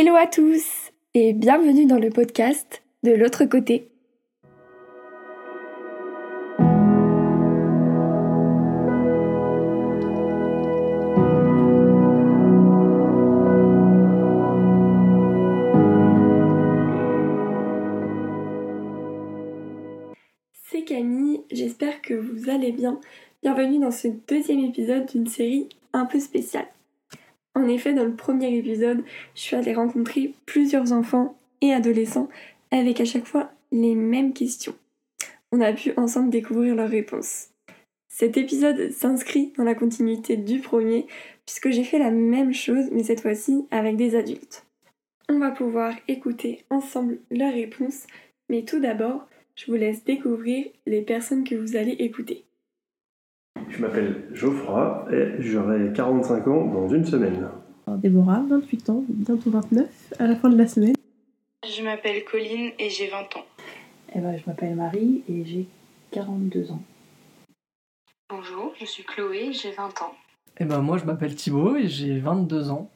Hello à tous et bienvenue dans le podcast de l'autre côté. C'est Camille, j'espère que vous allez bien. Bienvenue dans ce deuxième épisode d'une série un peu spéciale. En effet, dans le premier épisode, je suis allée rencontrer plusieurs enfants et adolescents avec à chaque fois les mêmes questions. On a pu ensemble découvrir leurs réponses. Cet épisode s'inscrit dans la continuité du premier puisque j'ai fait la même chose mais cette fois-ci avec des adultes. On va pouvoir écouter ensemble leurs réponses mais tout d'abord, je vous laisse découvrir les personnes que vous allez écouter. Je m'appelle Geoffroy et j'aurai 45 ans dans une semaine. Déborah, 28 ans, bientôt 29 à la fin de la semaine. Je m'appelle Colline et j'ai 20 ans. Eh ben, je m'appelle Marie et j'ai 42 ans. Bonjour, je suis Chloé, j'ai 20 ans. Eh ben moi je m'appelle Thibaut et j'ai 22 ans.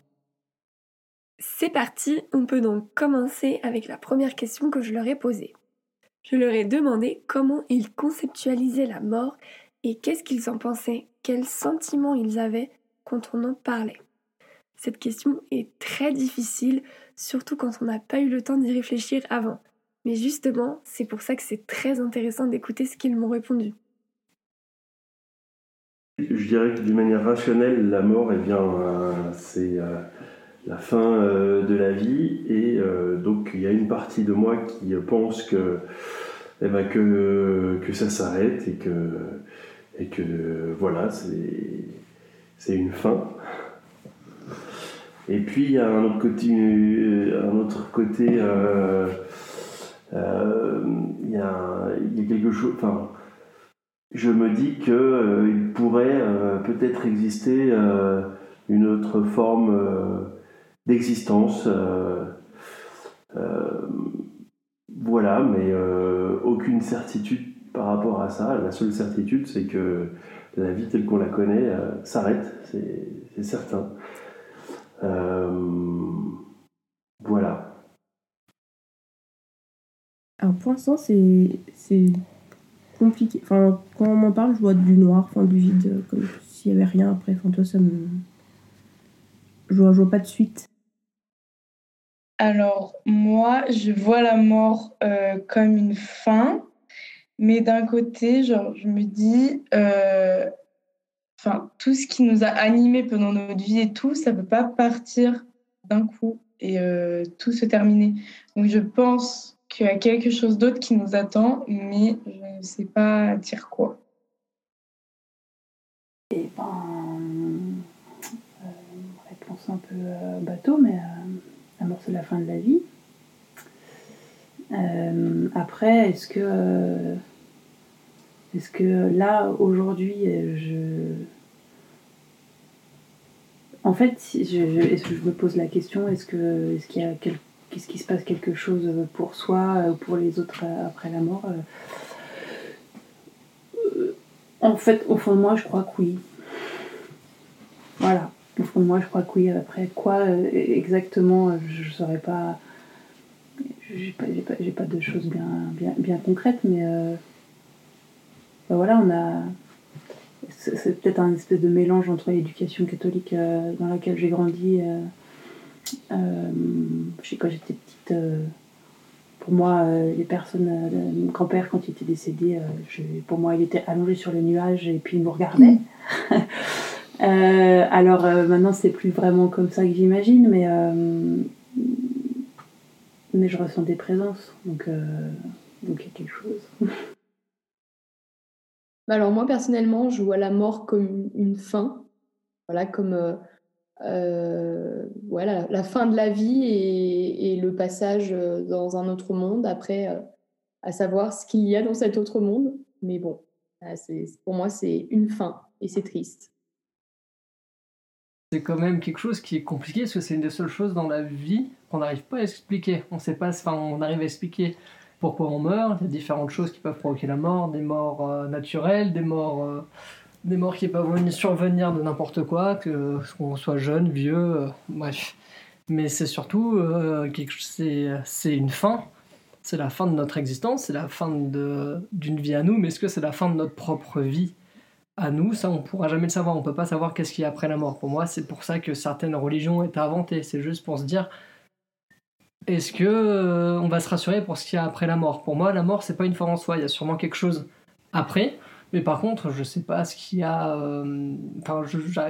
C'est parti, on peut donc commencer avec la première question que je leur ai posée. Je leur ai demandé comment ils conceptualisaient la mort et qu'est-ce qu'ils en pensaient, quels sentiments ils avaient quand on en parlait? Cette question est très difficile, surtout quand on n'a pas eu le temps d'y réfléchir avant. Mais justement, c'est pour ça que c'est très intéressant d'écouter ce qu'ils m'ont répondu. Je dirais que d'une manière rationnelle, la mort, eh bien, euh, c'est euh, la fin euh, de la vie. Et donc, il y a une partie de moi qui pense que, eh ben, que, que ça s'arrête et que, et que voilà, c'est une fin. Et puis, il y a un autre côté, euh, un autre côté euh, euh, il, y a, y a quelque chose. Enfin, je me dis qu'il il pourrait peut-être exister une autre forme d'existence. voilà, mais aucune certitude par rapport à ça. La seule certitude, c'est que la vie telle qu'on la connaît euh, s'arrête, c'est certain. Euh, voilà. Alors pour l'instant, c'est c'est compliqué. Enfin, quand on m'en parle, je vois du noir, enfin du vide, euh, comme s'il y avait rien après. Enfin, toi, ça me. Je vois, je vois pas de suite. Alors, moi, je vois la mort euh, comme une fin, mais d'un côté, genre, je me dis, euh, tout ce qui nous a animés pendant notre vie et tout, ça peut pas partir d'un coup et euh, tout se terminer. Donc, je pense qu'il y a quelque chose d'autre qui nous attend, mais je ne sais pas dire quoi. Et ben, réponse un peu bateau, mais euh, la fin de la vie. Après, est-ce que, est-ce que là aujourd'hui, je, en fait, je, je- me pose la question, est-ce que, est-ce qu'il qui se passe quelque chose pour soi ou pour les autres après la mort euh, En fait, au fond de moi, je crois que oui. Voilà. Au fond de moi, je crois que oui. Après, quoi euh, exactement, je ne saurais pas. J'ai pas, pas, de choses bien concrètes, mais euh, ben voilà, on a. C'est peut-être un espèce de mélange entre l'éducation catholique euh, dans laquelle j'ai grandi. euh, euh, je sais, quand j'étais petite, euh, pour moi, euh, les personnes, euh, mon grand-père, quand il était décédé, euh, je- pour moi, il était allongé sur le nuage et puis il nous regardait. Euh, alors euh, maintenant, c'est plus vraiment comme ça que j'imagine, mais, euh, mais je ressens des présences, donc euh, donc il y a quelque chose. Bah Alors moi personnellement, je vois la mort comme une fin, voilà, comme euh, euh, voilà, la fin de la vie et, le passage euh, dans un autre monde. Après, euh, à savoir ce qu'il y a dans cet autre monde. Mais bon, voilà, pour moi, c'est une fin et c'est triste. C'est quand même quelque chose qui est compliqué parce que c'est une des seules choses dans la vie qu'on n'arrive pas à expliquer. On sait pas, enfin, on arrive à expliquer pourquoi on meurt. Il y a différentes choses qui peuvent provoquer la mort, des morts euh, naturelles, des morts, euh, des morts qui peuvent venir- survenir de n'importe quoi, que qu'on soit jeune, vieux, euh, bref. mais c'est surtout c'est une fin. C'est la fin de notre existence, c'est la fin d'une vie à nous, mais est-ce que c'est la fin de notre propre vie à nous? Ça, on pourra jamais le savoir. On peut pas savoir qu'est-ce qu'il y a après la mort. Pour moi, c'est pour ça que certaines religions été inventées. C'est juste pour se dire est-ce que euh, on va se rassurer pour ce qu'il y a après la mort? Pour moi, la mort, c'est pas une fin en soi. Il y a sûrement quelque chose après. Mais par contre, je sais pas ce qu'il y a. euh, Enfin,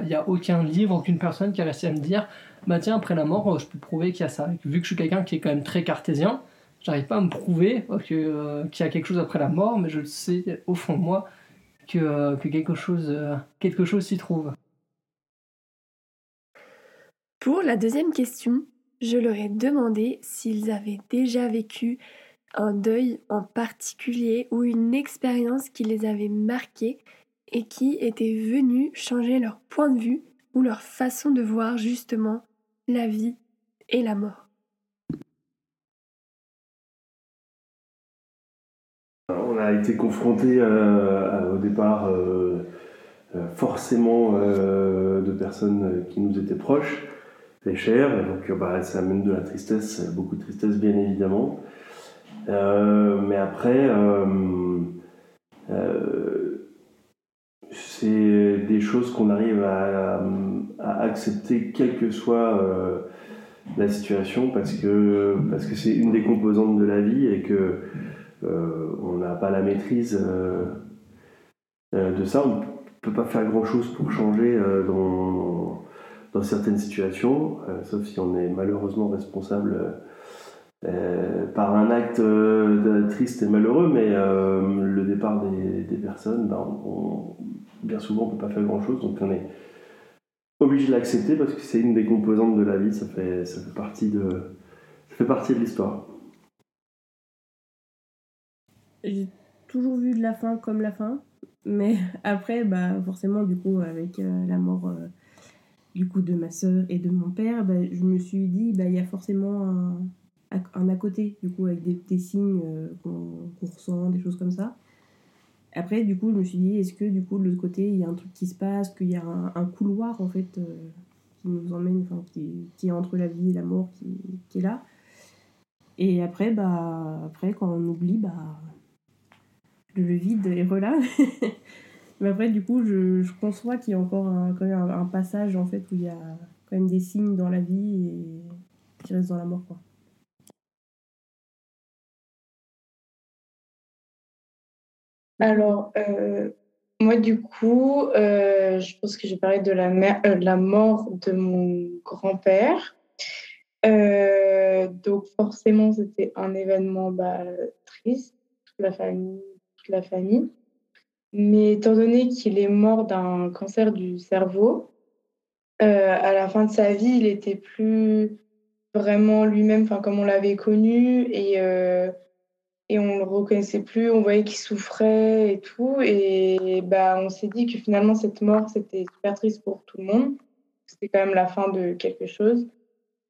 il y a aucun livre, aucune personne qui a réussi à me dire bah tiens, après la mort, je peux prouver qu'il y a ça. Vu que je suis quelqu'un qui est quand même très cartésien, j'arrive pas à me prouver euh, que, qu'il y a quelque chose après la mort, mais je sais au fond de moi que, que quelque chose, quelque chose s'y trouve. Pour la deuxième question, je leur ai demandé s'ils avaient déjà vécu un deuil en particulier ou une expérience qui les avait marqués et qui était venue changer leur point de vue ou leur façon de voir justement la vie et la mort. On a été confronté au départ euh, euh, forcément euh, de personnes qui nous étaient proches, les chers, donc euh, bah, ça amène de la tristesse, beaucoup de tristesse bien évidemment. Euh, mais après, euh, euh, c'est des choses qu'on arrive à, accepter quelle que soit euh, la situation parce que parce que c'est une des composantes de la vie et que euh, on n'a pas la maîtrise euh, euh, de ça. On peut pas faire grand chose pour changer euh, dans, dans certaines situations, euh, sauf si on est malheureusement responsable euh, par un acte euh, triste et malheureux, mais euh, le départ des, personnes, ben, bien souvent on peut pas faire grand chose, donc on est obligé de l'accepter parce que c'est une des composantes de la vie, ça fait, ça fait partie de, ça fait partie de l'histoire. J'ai toujours vu de la fin comme la fin, mais après, bah, forcément, du coup, avec euh, la mort euh, du coup, de ma sœur et de mon père, bah, je me suis dit, bah, il y a forcément un, un à côté, du coup, avec des, des signes euh, qu'on ressent, des choses comme ça. Après, du coup, je me suis dit, est-ce que, du coup, de l'autre côté, il y a un truc qui se passe, qu'il y a un, couloir, en fait, euh, qui nous emmène, qui, qui est entre la vie et la mort, qui, qui est là. Et après, bah, après, quand on oublie, bah, le vide est voilà. Mais après, du coup, je, je conçois qu'il y a encore un, quand même un, passage en fait où il y a quand même des signes dans la vie et qui restent dans la mort. Quoi. Alors, euh, moi, du coup, euh, je pense que j'ai parlé de la, euh, de la mort de mon grand-père. Donc, forcément, c'était un événement bah, triste, toute la famille, toute la famille. Mais étant donné qu'il est mort d'un cancer du cerveau, euh, à la fin de sa vie, il était plus vraiment lui-même, comme on l'avait connu, et euh, et on le reconnaissait plus, on voyait qu'il souffrait et tout, et bah on s'est dit que finalement cette mort c'était super triste pour tout le monde, c'était quand même la fin de quelque chose,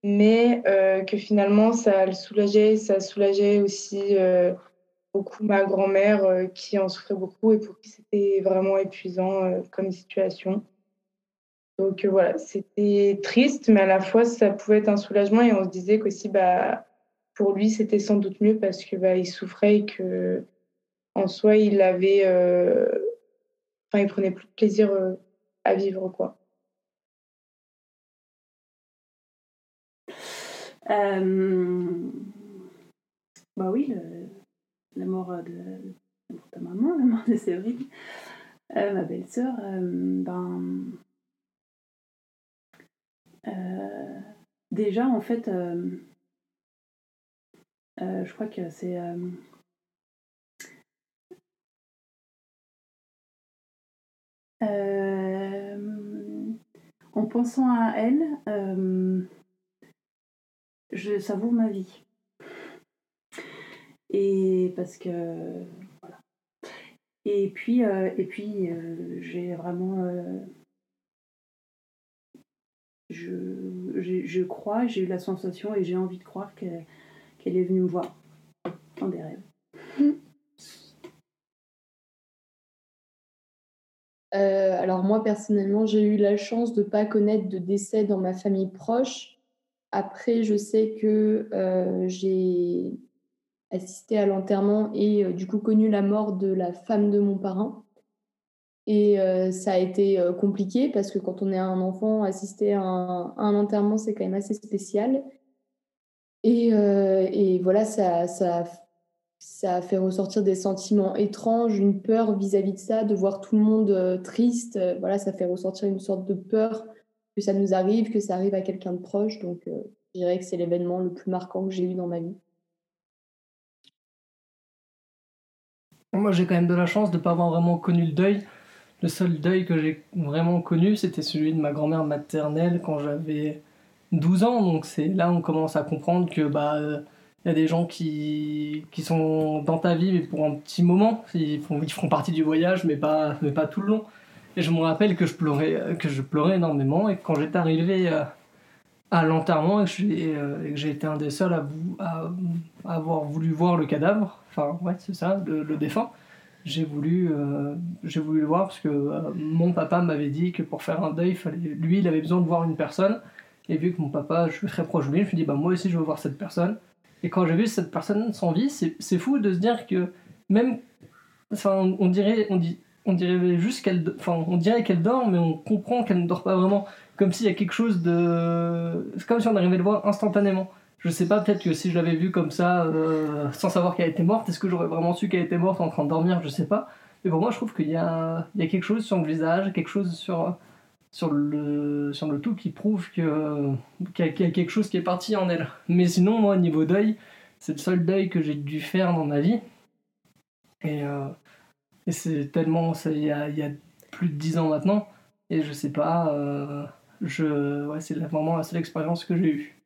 mais euh, que finalement ça le soulageait, ça soulageait aussi euh, beaucoup ma grand-mère euh, qui en souffrait beaucoup et pour qui c'était vraiment épuisant euh, comme situation. Donc euh, voilà, c'était triste, mais à la fois ça pouvait être un soulagement et on se disait qu'aussi bah pour lui c'était sans doute mieux parce que bah il souffrait et que en soi il avait, enfin il prenait plus de plaisir à vivre quoi. Bah oui, la mort mort de ta maman, la mort de Séverine, Euh, ma belle-sœur, euh, ben. euh, déjà, en fait, euh, euh, je crois que c'est. euh, euh, en pensant à elle, euh, je savoure ma vie. Et parce que voilà. Et puis euh, et puis euh, j'ai vraiment euh, je, je crois, j'ai eu la sensation et j'ai envie de croire qu'elle est venue me voir dans des rêves. Alors moi personnellement, j'ai eu la chance de ne pas connaître de décès dans ma famille proche. après, je sais que j'ai assisté à l'enterrement et du coup connu la mort de la femme de mon parrain. Et ça a été compliqué parce que quand on est un enfant, assister à un, enterrement, c'est quand même assez spécial. Et, et voilà, ça, ça, ça fait ressortir des sentiments étranges, une peur vis-à-vis de ça, de voir tout le monde triste. Voilà, ça fait ressortir une sorte de peur que ça nous arrive, que ça arrive à quelqu'un de proche. Donc, je dirais que c'est l'événement le plus marquant que j'ai eu dans ma vie. Moi, j'ai quand même de la chance de ne pas avoir vraiment connu le deuil. Le seul deuil que j'ai vraiment connu, c'était celui de ma grand-mère maternelle quand j'avais 12 ans. Donc c'est là on commence à comprendre que bah il y a des gens qui, qui sont dans ta vie mais pour un petit moment. Ils, font, partie du voyage mais pas, mais pas tout le long. Et je me rappelle que je pleurais, que je pleurais énormément et quand j'étais arrivé euh, à l'enterrement et que j'ai été un des seuls à, à, avoir voulu voir le cadavre, enfin ouais c'est ça, le, le défunt, j'ai voulu, euh, j'ai voulu le voir parce que euh, mon papa m'avait dit que pour faire un deuil, fallait, lui, il avait besoin de voir une personne. Et vu que mon papa, je suis très proche de lui, je me suis dit, bah, moi aussi, je veux voir cette personne. Et quand j'ai vu cette personne sans vie, c'est fou de se dire que même. Enfin, on, dirait, on, dit, on dirait juste qu'elle. Enfin, on dirait qu'elle dort, mais on comprend qu'elle ne dort pas vraiment. Comme s'il y a quelque chose de. Comme si on arrivait à le voir instantanément. Je sais pas, peut-être que si je l'avais vue comme ça, euh, sans savoir qu'elle était morte, est-ce que j'aurais vraiment su qu'elle était morte en train de dormir? Je sais pas. Mais pour moi, je trouve qu'il y a, il y a quelque chose sur le visage, quelque chose sur, sur, le, sur le tout qui prouve qu'il, y a, quelque chose qui est parti en elle. Mais sinon, moi, niveau deuil, c'est le seul deuil que j'ai dû faire dans ma vie. Et, euh, c'est tellement. Il y a, y a, plus de 10 ans maintenant. Et je sais pas. Euh, c'est vraiment la seule expérience que j'ai eue.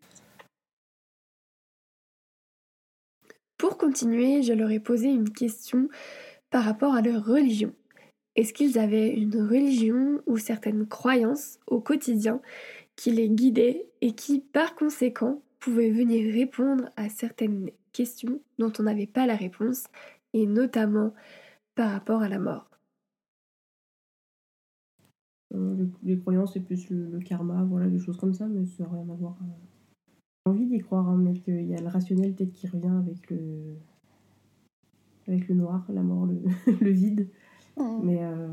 Pour continuer, je leur ai posé une question par rapport à leur religion. Est-ce qu'ils avaient une religion ou certaines croyances au quotidien qui les guidaient et qui, par conséquent, pouvaient venir répondre à certaines questions dont on n'avait pas la réponse, et notamment par rapport à la mort? Euh, Les croyances, c'est plus le, karma, voilà, des choses comme ça, mais ça n'a rien à voir. Euh, envie d'y croire, hein, mais qu'il y a le rationnel peut-être qui revient avec le, avec le noir, la mort, le, le vide. Mais euh,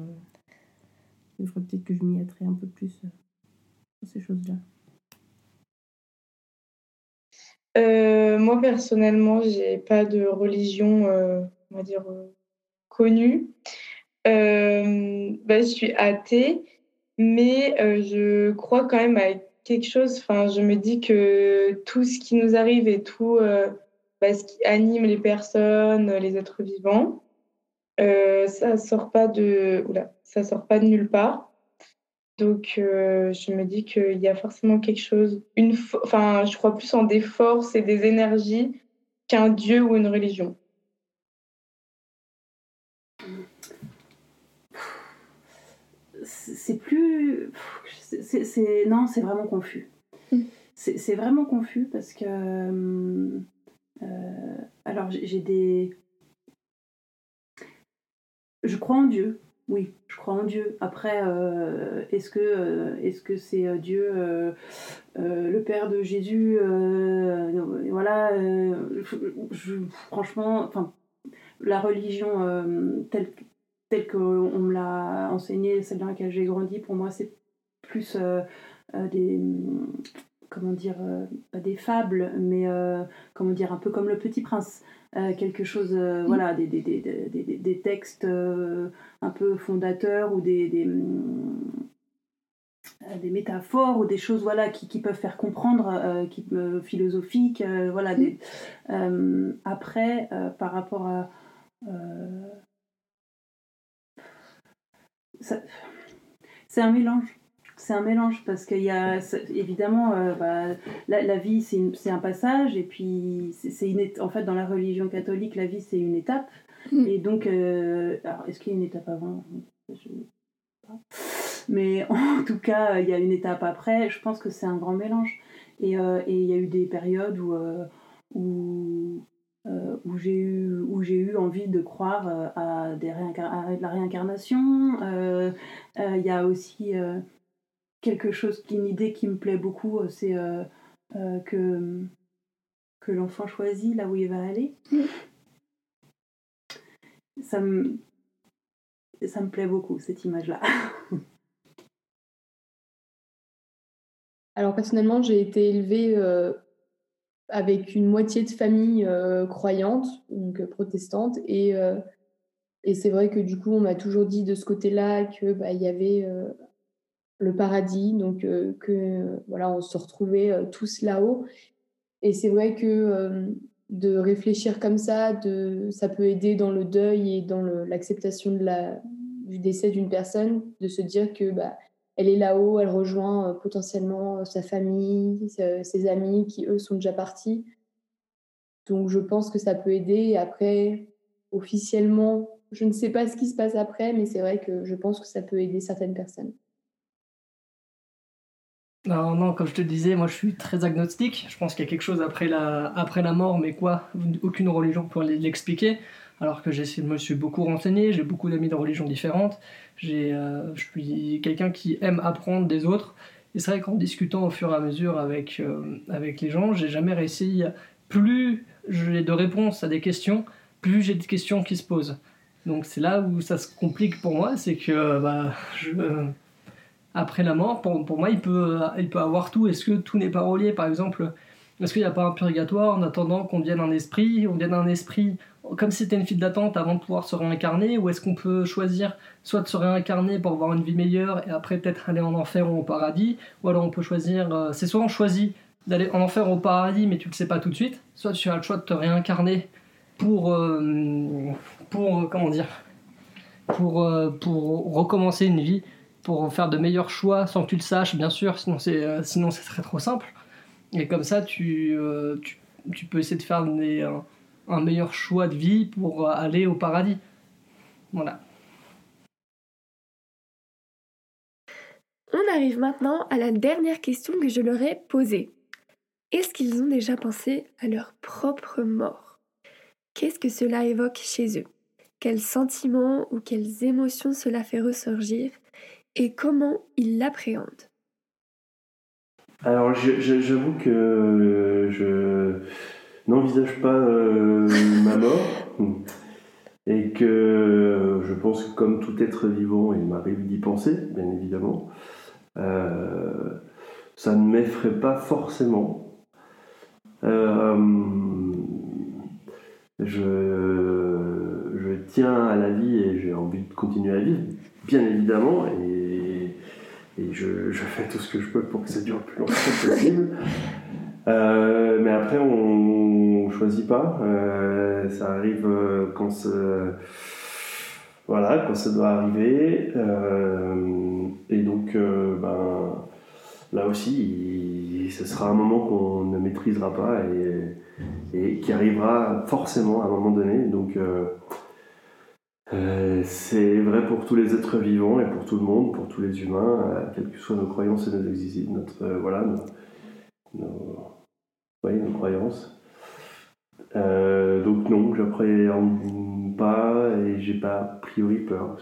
il faudrait peut-être que je m'y attrais un peu plus euh, sur ces choses-là. Euh, moi, personnellement, j'ai pas de religion, on va dire, connue. Bah, je suis athée, mais je crois quand même à quelque chose. Je me dis que tout ce qui nous arrive et tout euh, bah, ce qui anime les personnes, les êtres vivants, euh, ça sort pas de, ça sort pas de nulle part. Donc, euh, je me dis qu'il y a forcément quelque chose. Je crois plus en des forces et des énergies qu'un dieu ou une religion. C'est plus c'est non, c'est vraiment confus. Mm. C'est vraiment confus parce que euh, euh, alors j'ai des je crois en Dieu. Oui, je crois en Dieu. Après, euh, est-ce que est-ce que c'est Dieu, le Père de Jésus Voilà. franchement, enfin, la religion telle telle qu'on me l'a enseignée, celle dans laquelle j'ai grandi, pour moi, c'est plus euh, euh, des comment dire euh, pas des fables mais comment dire un peu comme le petit prince quelque chose mm. voilà des, des, des, des textes un peu fondateurs ou des, des, métaphores ou des choses voilà qui, qui peuvent faire comprendre qui philosophiques voilà des, mm. après par rapport à c'est un mélange. C'est un mélange parce qu'il y a évidemment euh, bah, la, vie c'est un passage et puis c'est une en fait dans la religion catholique la vie c'est une étape. Mm. et donc euh, alors est-ce qu'il y a une étape avant? Mais en tout cas il y a une étape après. Je pense que c'est un grand mélange. Et, euh, et, il y a eu des périodes où où, où j'ai eu où j'ai eu envie de croire à des à de la réincarnation il y a aussi quelque chose, une idée qui me plaît beaucoup, euh, c'est euh, euh, que, que l'enfant choisit là où il va aller. Ça me, ça me plaît beaucoup, cette image-là. Alors personnellement, j'ai été élevée euh, avec une moitié de famille euh, croyante, donc euh, protestante, et, euh, et c'est vrai que du coup, on m'a toujours dit de ce côté-là que bah, y avait le paradis, donc que voilà, on se retrouvait tous là-haut. Et c'est vrai que de réfléchir comme ça, de, ça peut aider dans le deuil et dans l'acceptation du décès d'une personne, de se dire que bah, elle est là-haut, elle rejoint euh, potentiellement euh, sa famille, ses, ses amis qui eux sont déjà partis. Donc je pense que ça peut aider. Après, officiellement, je ne sais pas ce qui se passe après, mais c'est vrai que je pense que ça peut aider certaines personnes. Non, non, comme je te disais, moi je suis très agnostique. Je pense qu'il y a quelque chose après la, après la mort, mais quoi? Aucune religion peut l'expliquer. Alors que je me suis beaucoup renseigné, j'ai beaucoup d'amis de religions différentes. J'ai, euh, je suis quelqu'un qui aime apprendre des autres. Et c'est vrai qu'en discutant au fur et à mesure avec, euh, avec les gens, j'ai jamais réussi. Plus j'ai de réponses à des questions, plus j'ai de questions qui se posent. Donc c'est là où ça se complique pour moi, c'est que bah, après la mort, pour, pour moi, il peut, il peut avoir tout. Est-ce que tout n'est pas relié? Par exemple, est-ce qu'il n'y a pas un purgatoire en attendant qu'on devienne un esprit? On devienne un esprit comme si c'était une file d'attente avant de pouvoir se réincarner Ou est-ce qu'on peut choisir soit de se réincarner pour avoir une vie meilleure et après peut-être aller en enfer ou au paradis Ou alors on peut choisir, euh, c'est soit on choisit d'aller en enfer ou au paradis mais tu le sais pas tout de suite, soit tu as le choix de te réincarner pour, euh, pour euh, comment dire, pour, pour recommencer une vie pour faire de meilleurs choix sans que tu le saches, bien sûr, sinon c'est sinon très trop simple. Et comme ça, tu, tu, tu peux essayer de faire des, un, meilleur choix de vie pour aller au paradis. Voilà. On arrive maintenant à la dernière question que je leur ai posée. Est-ce qu'ils ont déjà pensé à leur propre mort? Qu'est-ce que cela évoque chez eux? Quels sentiments ou quelles émotions cela fait ressurgir? Et comment ils l'appréhendent? Alors, je- je- j'avoue que euh, je n'envisage pas euh, ma mort et que euh, je pense que comme tout être vivant, il m'arrive d'y penser, bien évidemment. Euh, ça ne m'effraie pas forcément. Je, tiens à la vie et j'ai envie de continuer à vivre, bien évidemment, et, et je, je fais tout ce que je peux pour que ça dure le plus longtemps possible. Euh, mais après, on, on choisit pas. Euh, ça arrive euh, quand ça, doit arriver. Et donc, ben, là aussi, ce sera un moment qu'on ne maîtrisera pas et, qui arrivera forcément à un moment donné. Donc, c'est vrai pour tous les êtres vivants et pour tout le monde, pour tous les humains, quelles que soient nos croyances et nos notre voilà, nos, croyances. Euh, donc non, j'appréhende pas et j'ai pas a priori peur.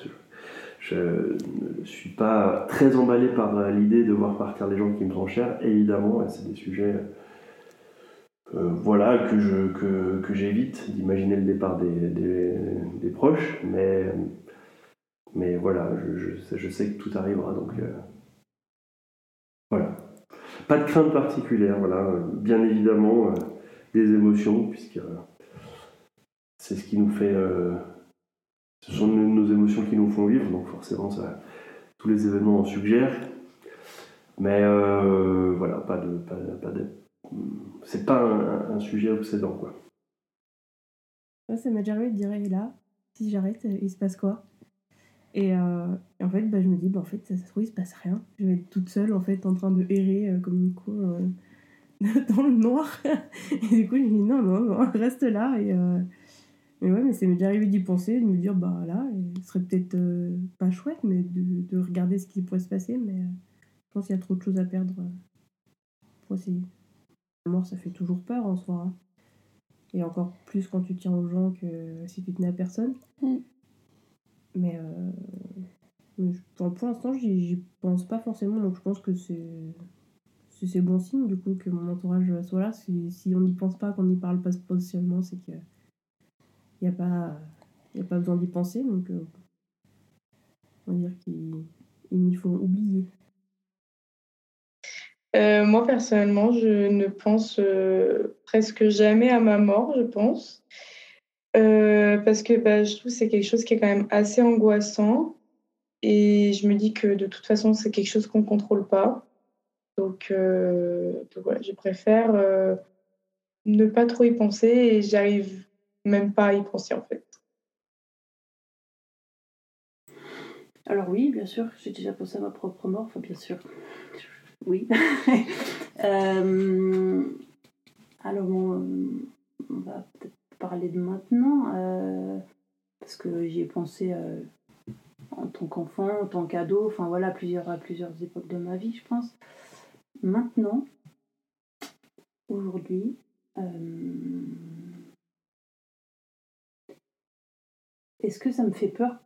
Je, ne suis pas très emballé par l'idée de voir partir les gens qui me sont chers, évidemment, et c'est des sujets euh, voilà, que, que, que j'évite d'imaginer le départ des, des, des proches, mais, mais voilà, je, je, je sais que tout arrivera, donc euh. Pas de crainte particulière, voilà, bien évidemment euh, des émotions, puisque euh, c'est ce qui nous fait. euh, ce sont nos émotions qui nous font vivre, donc forcément, ça, tous les événements en suggèrent. Mais voilà, pas de. Pas, de c'est pas un, sujet obsédant, quoi. Ça m'est déjà arrivé de dire, là, si j'arrête, il se passe quoi? Et, euh, et en fait, bah, je me dis, bah, en fait, ça se trouve, il se passe rien. Je vais être toute seule, en fait, en train de errer euh, comme une con euh, dans le noir. et du coup, je me dis, non, non, non, reste là. Et, mais ouais, mais ça m'est déjà arrivé d'y penser, de me dire, bah là, ce serait peut-être pas chouette, mais de, de regarder ce qui pourrait se passer. Mais je pense qu'il y a trop de choses à perdre pour essayer. La mort, ça fait toujours peur en soi. hein. Et encore plus quand tu tiens aux gens que si tu tenais à personne. Mm. Mais, euh, pour, l'instant, j'y pense pas forcément, donc je pense que c'est bon signe du coup que mon entourage soit là. Si, si on n'y pense pas, qu'on n'y parle pas spécialement, c'est que il n'y a, pas- a pas besoin d'y penser. Donc, euh, on va dire qu'ils ils m'y font oublier. Euh, moi, personnellement, je ne pense presque jamais à ma mort, je pense. Euh, parce que bah, je trouve que c'est quelque chose qui est quand même assez angoissant. Et je me dis que de toute façon, c'est quelque chose qu'on ne contrôle pas. Donc, euh, donc voilà, je préfère euh, ne pas trop y penser et j'arrive même pas à y penser en fait. Alors oui, bien sûr, j'ai déjà pensé à ma propre mort, enfin bien sûr. Oui. Alors on va peut-être parler de maintenant, euh, parce que j'y ai pensé euh, en tant qu'enfant, en tant qu'ado, enfin voilà, plusieurs, à plusieurs époques de ma vie, je pense. Maintenant, aujourd'hui, euh, est-ce que ça me fait peur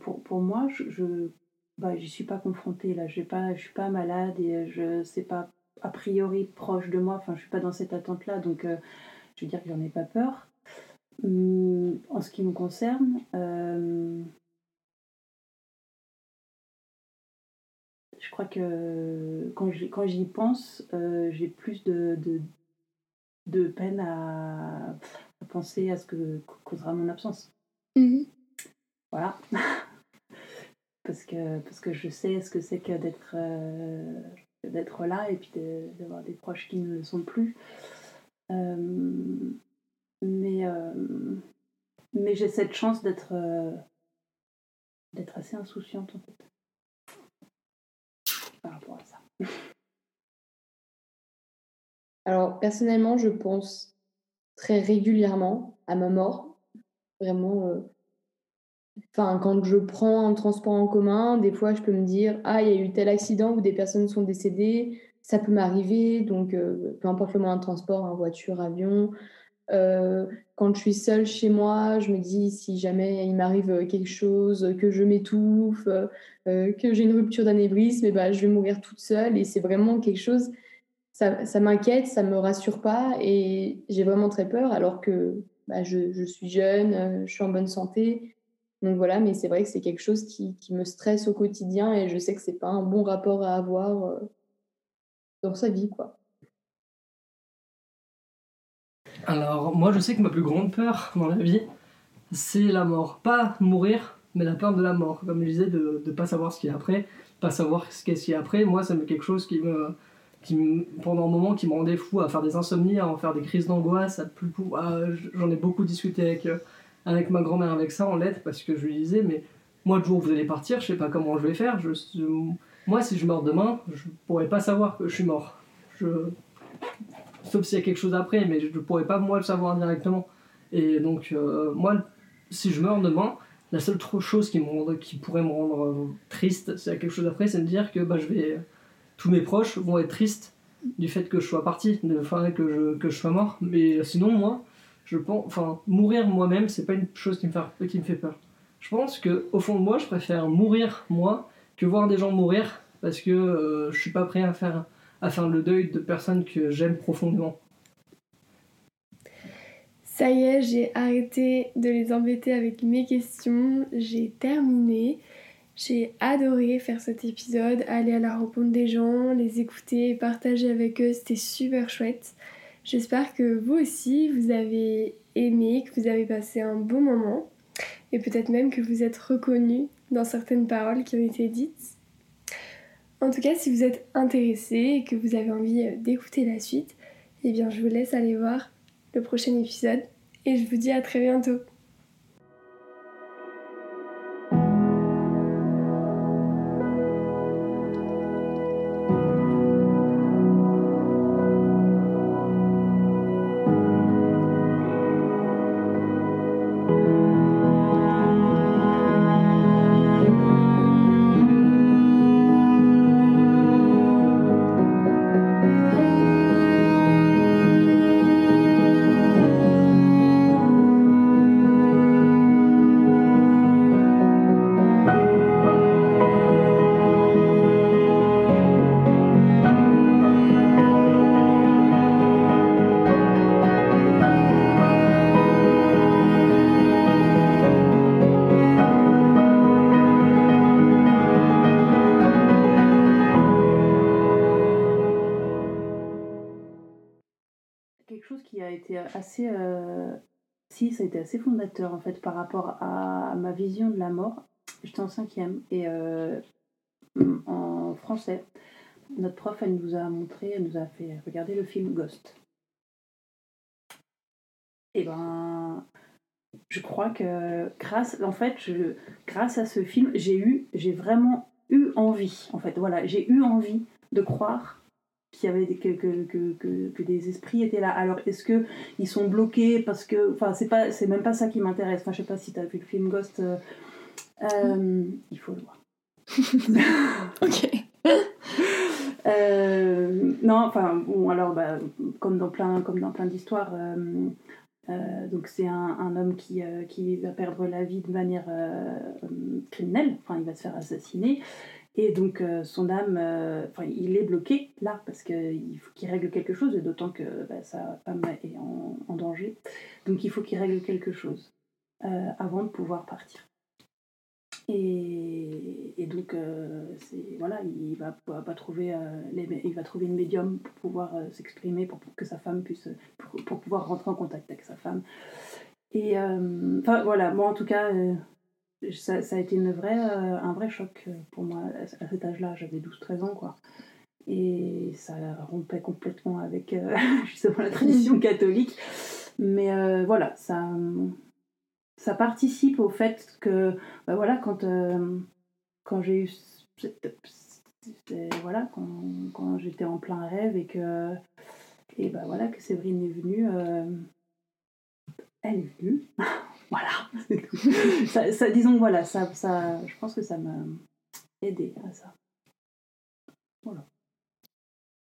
pour, pour, moi? Je, je bah, suis pas confrontée là. Je ne suis pas malade et je sais pas a priori proche de moi. Enfin, je suis pas dans cette attente là, donc je veux dire que j'en ai pas peur. Hum, en ce qui me concerne, euh, je crois que quand j'y, quand j'y pense, euh, j'ai plus de, de, de peine à, à penser à ce que causera mon absence. Mhm. Voilà. parce, que, parce que je sais ce que c'est que d'être, euh, d'être là et puis de- d'avoir des proches qui ne le sont plus. Euh, mais euh, mais j'ai cette chance d'être, euh, d'être assez insouciante en fait. Par rapport à ça. Alors, personnellement, je pense très régulièrement à ma mort. Vraiment, euh, enfin, quand je prends un transport en commun, des fois, je peux me dire, ah, il y a eu tel accident où des personnes sont décédées, ça peut m'arriver, donc peu importe le moyen de transport, hein, voiture, avion. Euh, quand je suis seule chez moi, je me dis, si jamais il m'arrive quelque chose, que je m'étouffe, euh, que j'ai une rupture d'anévrisme, eh ben, je vais mourir toute seule. Et c'est vraiment quelque chose ça, m'inquiète, ça me rassure pas et j'ai vraiment très peur alors que bah, je, suis jeune, euh, je suis en bonne santé. Donc voilà, mais c'est vrai que c'est quelque chose qui, qui me stresse au quotidien et je sais que c'est pas un bon rapport à avoir dans sa vie, quoi. Alors, moi, je sais que ma plus grande peur dans la vie, c'est la mort. Pas mourir, mais la peur de la mort. Comme je disais, de ne pas savoir ce qu'il y a après, pas savoir ce qu'est-ce qu'il y a après. Moi, c'est quelque chose qui me, qui pendant un moment, qui me rendait fou à faire des insomnies, à en faire des crises d'angoisse. à plus J'en ai beaucoup discuté avec, euh, avec ma grand-mère avec ça en lettres, parce que je lui disais, mais moi, le jour où vous allez partir, je sais pas comment je vais faire. Moi, si je meurs demain, je pourrais pas savoir que je suis mort. Sauf s'il y a quelque chose après, mais je ne pourrais pas moi le savoir directement. Et donc, euh, moi, si je meurs demain, la seule chose qui, me qui pourrait me rendre euh, triste, s'il y a quelque chose après, c'est de dire que bah, je vais, tous mes proches vont être tristes du fait que je sois parti, que, je, que je sois mort. Mais sinon, moi, je pense, enfin, mourir moi-même, c'est pas une chose qui me, fait, qui me fait peur. Je pense que au fond de moi, je préfère mourir moi que voir des gens mourir parce que euh, je suis pas prêt à faire à faire le deuil de personnes que j'aime profondément. Ça y est, j'ai arrêté de les embêter avec mes questions. J'ai terminé. J'ai adoré faire cet épisode, aller à la rencontre des gens, les écouter, partager avec eux. C'était super chouette. J'espère que vous aussi, vous avez aimé, que vous avez passé un bon moment. Et peut-être même que vous êtes reconnu dans certaines paroles qui ont été dites. En tout cas, si vous êtes intéressé et que vous avez envie euh, d'écouter la suite, eh bien je vous laisse aller voir le prochain épisode et je vous dis à très bientôt. Assez fondateur en fait par rapport à ma vision de la mort. J'étais en cinquième et euh, en français, notre prof, elle nous a montré, elle nous a fait regarder le film Ghost. Et ben, je crois que grâce, en fait, je, grâce à ce film, j'ai eu, j'ai vraiment eu envie, en fait, voilà, j'ai eu envie de croire qu'il y avait des, que, que, que, que- que des esprits étaient là. Alors, est-ce que ils sont bloqués parce que, enfin, c'est pas, c'est même pas ça qui m'intéresse. Enfin, je sais pas si tu as vu le film Ghost. euh, euh, il faut le voir. Ok. Euh, non, enfin, bon, alors, bah, comme dans plein, comme dans plein d'histoires, euh, donc c'est un, un homme qui, euh, qui va perdre la vie de manière euh, criminelle, enfin, il va se faire assassiner, et donc euh, son âme, euh, enfin, il est bloqué là, parce qu'il faut qu'il règle quelque chose, et d'autant que bah, sa femme est en, danger, donc il faut qu'il règle quelque chose euh, avant de pouvoir partir. Et, et donc, voilà, il va, va, trouver, il va trouver une médium pour pouvoir s'exprimer, pour, que sa femme puisse, pour, pouvoir rentrer en contact avec sa femme. Et enfin voilà, moi en tout cas, ça, a été une vraie, euh, un vrai choc euh, pour moi à cet âge-là. J'avais 12-13 ans quoi. Et ça rompait complètement avec euh, justement la tradition catholique. Mais voilà, ça, ça participe au fait que, bah voilà, quand, quand j'ai eu. Voilà, quand, quand j'étais en plein rêve et que. Et bah voilà, que Séverine est venue. elle est venue. voilà, ça, ça- disons, voilà, ça, ça, je pense que ça m'a aidé à ça.